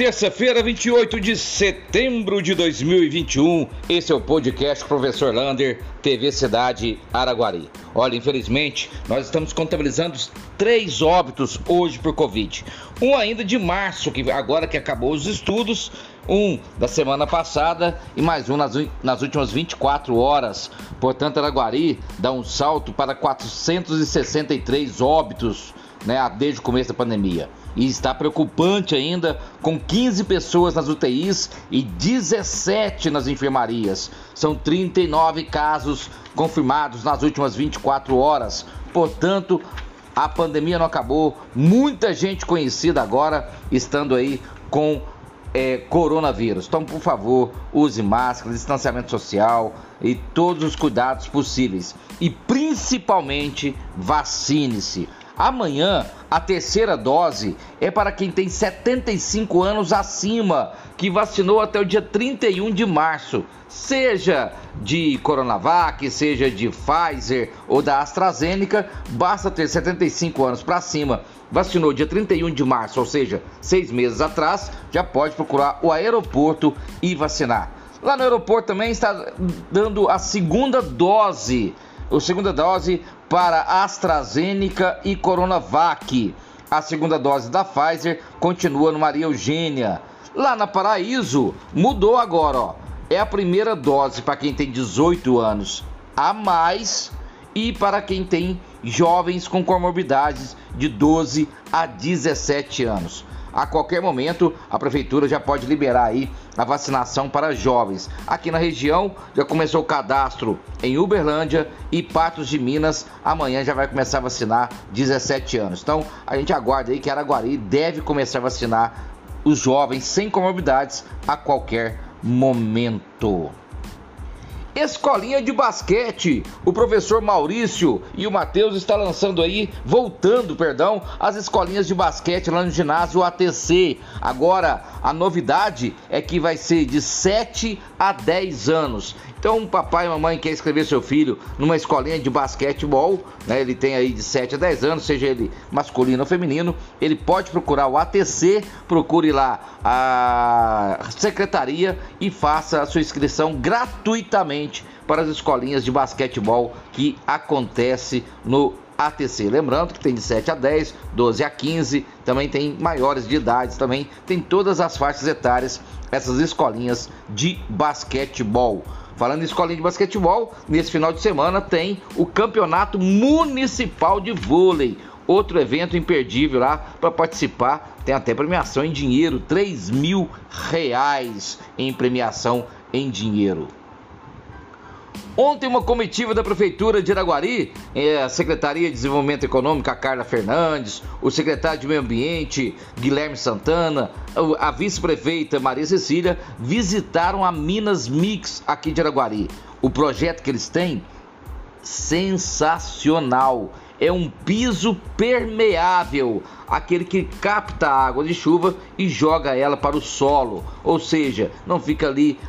Terça-feira, 28 de setembro de 2021. Esse é o podcast Professor Lander, TV Cidade Araguari. Olha, infelizmente, nós estamos contabilizando três óbitos hoje por Covid. Um ainda de março, que agora que acabou os estudos, um da semana passada e mais um nas, nas últimas 24 horas. Portanto, Araguari dá um salto para 463 óbitos né, desde o começo da pandemia. E está preocupante ainda, com 15 pessoas nas UTIs e 17 nas enfermarias. São 39 casos confirmados nas últimas 24 horas. Portanto, a pandemia não acabou. Muita gente conhecida agora estando aí com é, coronavírus. Então, por favor, use máscara, distanciamento social e todos os cuidados possíveis. E principalmente, vacine-se. Amanhã, a terceira dose é para quem tem 75 anos acima, que vacinou até o dia 31 de março, seja de Coronavac, seja de Pfizer ou da AstraZeneca, basta ter 75 anos para cima. Vacinou dia 31 de março, ou seja, seis meses atrás, já pode procurar o aeroporto e vacinar. Lá no aeroporto também está dando a segunda dose a segunda dose para AstraZeneca e Coronavac. A segunda dose da Pfizer continua no Maria Eugênia. Lá na Paraíso, mudou agora, ó. É a primeira dose para quem tem 18 anos a mais e para quem tem jovens com comorbidades de 12 a 17 anos a qualquer momento a prefeitura já pode liberar aí a vacinação para jovens. Aqui na região já começou o cadastro em Uberlândia e Patos de Minas. Amanhã já vai começar a vacinar 17 anos. Então a gente aguarda aí que Araguari deve começar a vacinar os jovens sem comorbidades a qualquer momento. Escolinha de basquete. O professor Maurício e o Matheus estão lançando aí, voltando, perdão, as escolinhas de basquete lá no ginásio ATC. Agora, a novidade é que vai ser de 7 a 10 anos. Então, um papai e mamãe quer escrever seu filho numa escolinha de basquetebol, né? Ele tem aí de 7 a 10 anos, seja ele masculino ou feminino, ele pode procurar o ATC, procure lá a secretaria e faça a sua inscrição gratuitamente para as escolinhas de basquetebol que acontece no ATC. Lembrando que tem de 7 a 10, 12 a 15, também tem maiores de idade, também tem todas as faixas etárias essas escolinhas de basquetebol. Falando em escolinha de basquetebol, nesse final de semana tem o Campeonato Municipal de Vôlei. Outro evento imperdível lá para participar. Tem até premiação em dinheiro, 3 mil reais em premiação em dinheiro. Ontem, uma comitiva da Prefeitura de Iraguari, é, a Secretaria de Desenvolvimento Econômico, a Carla Fernandes, o secretário de Meio Ambiente, Guilherme Santana, a vice-prefeita Maria Cecília, visitaram a Minas Mix aqui de Iraguari. O projeto que eles têm, sensacional é um piso permeável, aquele que capta a água de chuva e joga ela para o solo, ou seja, não fica ali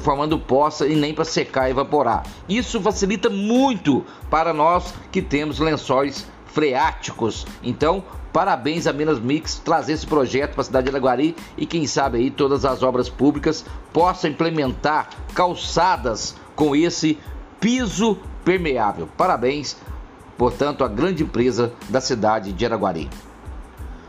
formando poça e nem para secar e evaporar. Isso facilita muito para nós que temos lençóis freáticos. Então, parabéns a Minas Mix trazer esse projeto para a cidade de Araguari e quem sabe aí todas as obras públicas possam implementar calçadas com esse piso permeável. Parabéns portanto, a grande empresa da cidade de Araguari.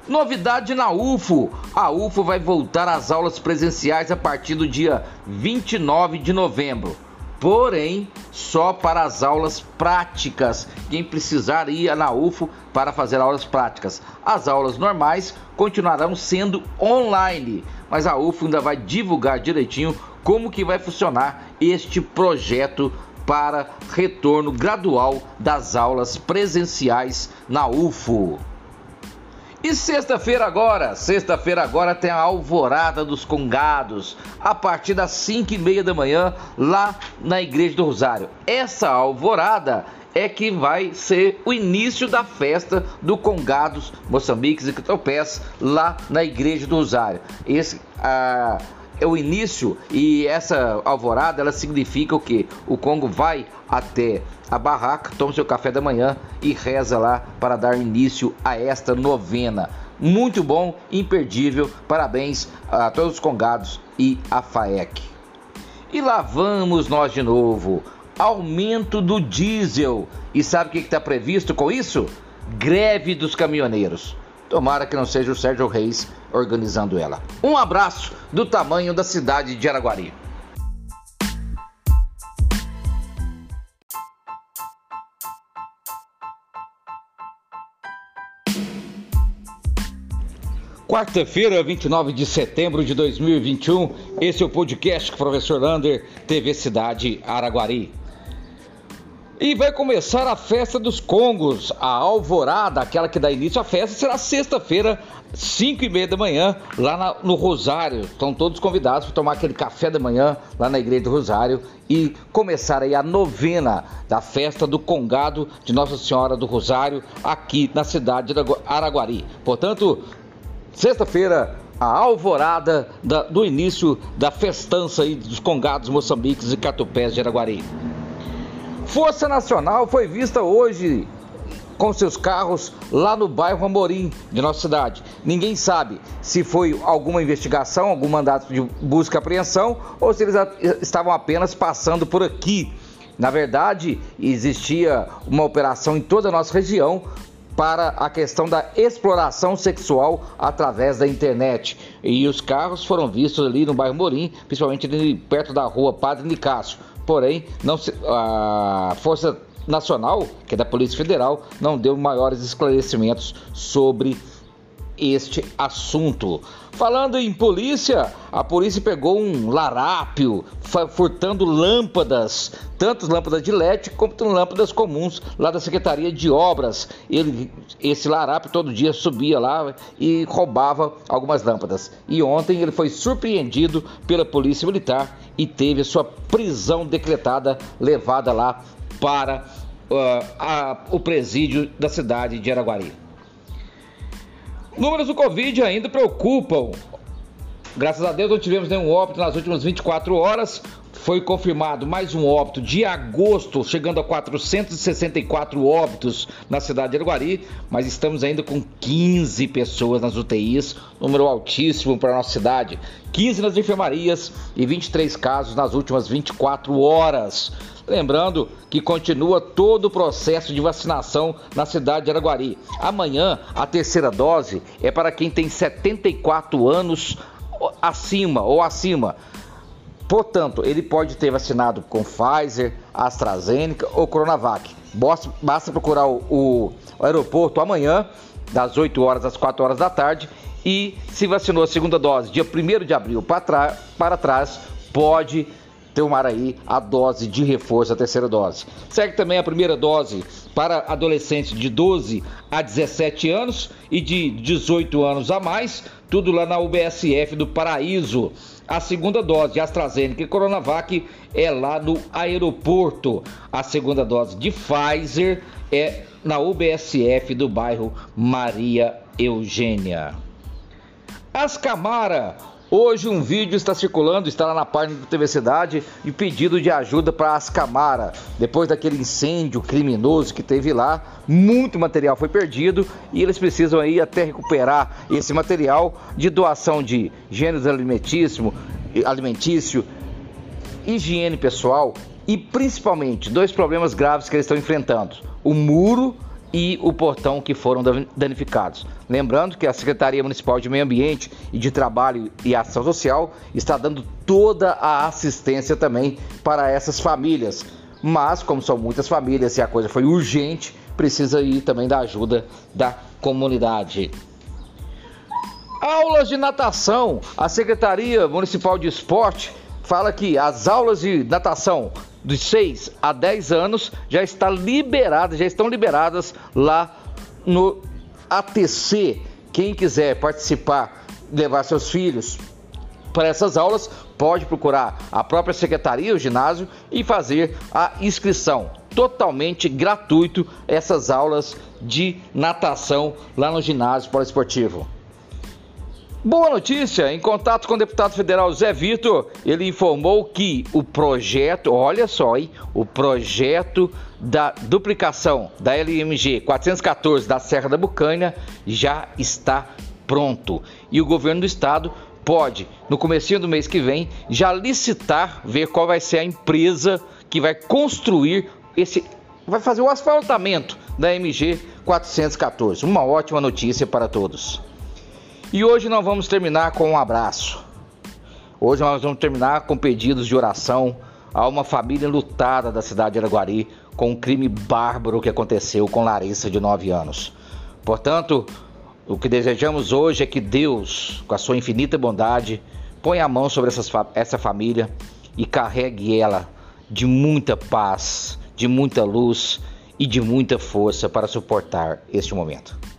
Novidade na UFO: a UFO vai voltar às aulas presenciais a partir do dia 29 de novembro. Porém, só para as aulas práticas. Quem precisar ir na UFO para fazer aulas práticas. As aulas normais continuarão sendo online, mas a UFO ainda vai divulgar direitinho como que vai funcionar este projeto para retorno gradual das aulas presenciais na UFO. E sexta-feira agora, sexta-feira agora tem a Alvorada dos Congados, a partir das 5 e meia da manhã, lá na Igreja do Rosário. Essa alvorada é que vai ser o início da festa do Congados, Moçambiques e Critopés, lá na Igreja do Rosário. Esse, a é o início e essa alvorada ela significa o que? O Congo vai até a barraca, toma seu café da manhã e reza lá para dar início a esta novena. muito bom, imperdível. Parabéns a todos os congados e a FAEC. E lá vamos nós de novo. Aumento do diesel. E sabe o que está previsto com isso? Greve dos caminhoneiros. Tomara que não seja o Sérgio Reis organizando ela. Um abraço do tamanho da cidade de Araguari. Quarta-feira, 29 de setembro de 2021, esse é o podcast com o professor Lander, TV Cidade Araguari. E vai começar a festa dos Congos, a alvorada, aquela que dá início à festa, será sexta-feira, 5 e meia da manhã, lá na, no Rosário. Estão todos convidados para tomar aquele café da manhã lá na Igreja do Rosário e começar aí a novena da festa do Congado de Nossa Senhora do Rosário, aqui na cidade de Araguari. Portanto, Sexta-feira, a alvorada da, do início da festança aí dos congados moçambiques e catupés de Araguari. Força Nacional foi vista hoje com seus carros lá no bairro Amorim de nossa cidade. Ninguém sabe se foi alguma investigação, algum mandato de busca e apreensão ou se eles estavam apenas passando por aqui. Na verdade, existia uma operação em toda a nossa região para a questão da exploração sexual através da internet. E os carros foram vistos ali no bairro Morim, principalmente ali perto da rua Padre Nicásio. Porém, não se, a Força Nacional, que é da Polícia Federal, não deu maiores esclarecimentos sobre este assunto. Falando em polícia, a polícia pegou um larápio furtando lâmpadas, tanto lâmpadas de LED quanto lâmpadas comuns lá da Secretaria de Obras. Ele, esse larápio todo dia subia lá e roubava algumas lâmpadas. E ontem ele foi surpreendido pela Polícia Militar e teve sua prisão decretada, levada lá para uh, a, o presídio da cidade de Araguari. Números do Covid ainda preocupam. Graças a Deus não tivemos nenhum óbito nas últimas 24 horas. Foi confirmado mais um óbito de agosto, chegando a 464 óbitos na cidade de Araguari, mas estamos ainda com 15 pessoas nas UTIs, número altíssimo para a nossa cidade. 15 nas enfermarias e 23 casos nas últimas 24 horas. Lembrando que continua todo o processo de vacinação na cidade de Araguari. Amanhã, a terceira dose é para quem tem 74 anos acima ou acima. Portanto, ele pode ter vacinado com Pfizer, AstraZeneca ou Coronavac. Basta procurar o, o, o aeroporto amanhã, das 8 horas às 4 horas da tarde, e se vacinou a segunda dose dia 1 de abril para, para trás, pode tomar aí a dose de reforço, a terceira dose. Segue também a primeira dose para adolescentes de 12 a 17 anos e de 18 anos a mais, tudo lá na UBSF do Paraíso. A segunda dose de AstraZeneca e Coronavac é lá no aeroporto. A segunda dose de Pfizer é na UBSF do bairro Maria Eugênia. Ascamara Hoje um vídeo está circulando, está lá na página do TV Cidade, de pedido de ajuda para Ascamara. Depois daquele incêndio criminoso que teve lá, muito material foi perdido e eles precisam aí até recuperar esse material de doação de gêneros alimentício, alimentício, higiene pessoal e principalmente dois problemas graves que eles estão enfrentando: o muro e o portão que foram danificados. Lembrando que a Secretaria Municipal de Meio Ambiente e de Trabalho e Ação Social está dando toda a assistência também para essas famílias. Mas, como são muitas famílias e a coisa foi urgente, precisa ir também da ajuda da comunidade. Aulas de natação. A Secretaria Municipal de Esporte fala que as aulas de natação dos 6 a 10 anos já está liberada, já estão liberadas lá no ATC. Quem quiser participar, levar seus filhos para essas aulas, pode procurar a própria secretaria, o ginásio e fazer a inscrição. Totalmente gratuito essas aulas de natação lá no ginásio poliesportivo. Boa notícia! Em contato com o deputado federal Zé Vitor, ele informou que o projeto, olha só, hein, o projeto da duplicação da LMG 414 da Serra da Bucanha já está pronto e o governo do estado pode, no começo do mês que vem, já licitar, ver qual vai ser a empresa que vai construir esse, vai fazer o asfaltamento da MG 414. Uma ótima notícia para todos. E hoje nós vamos terminar com um abraço. Hoje nós vamos terminar com pedidos de oração a uma família lutada da cidade de Araguari com um crime bárbaro que aconteceu com Larissa de 9 anos. Portanto, o que desejamos hoje é que Deus, com a sua infinita bondade, ponha a mão sobre essas, essa família e carregue ela de muita paz, de muita luz e de muita força para suportar este momento.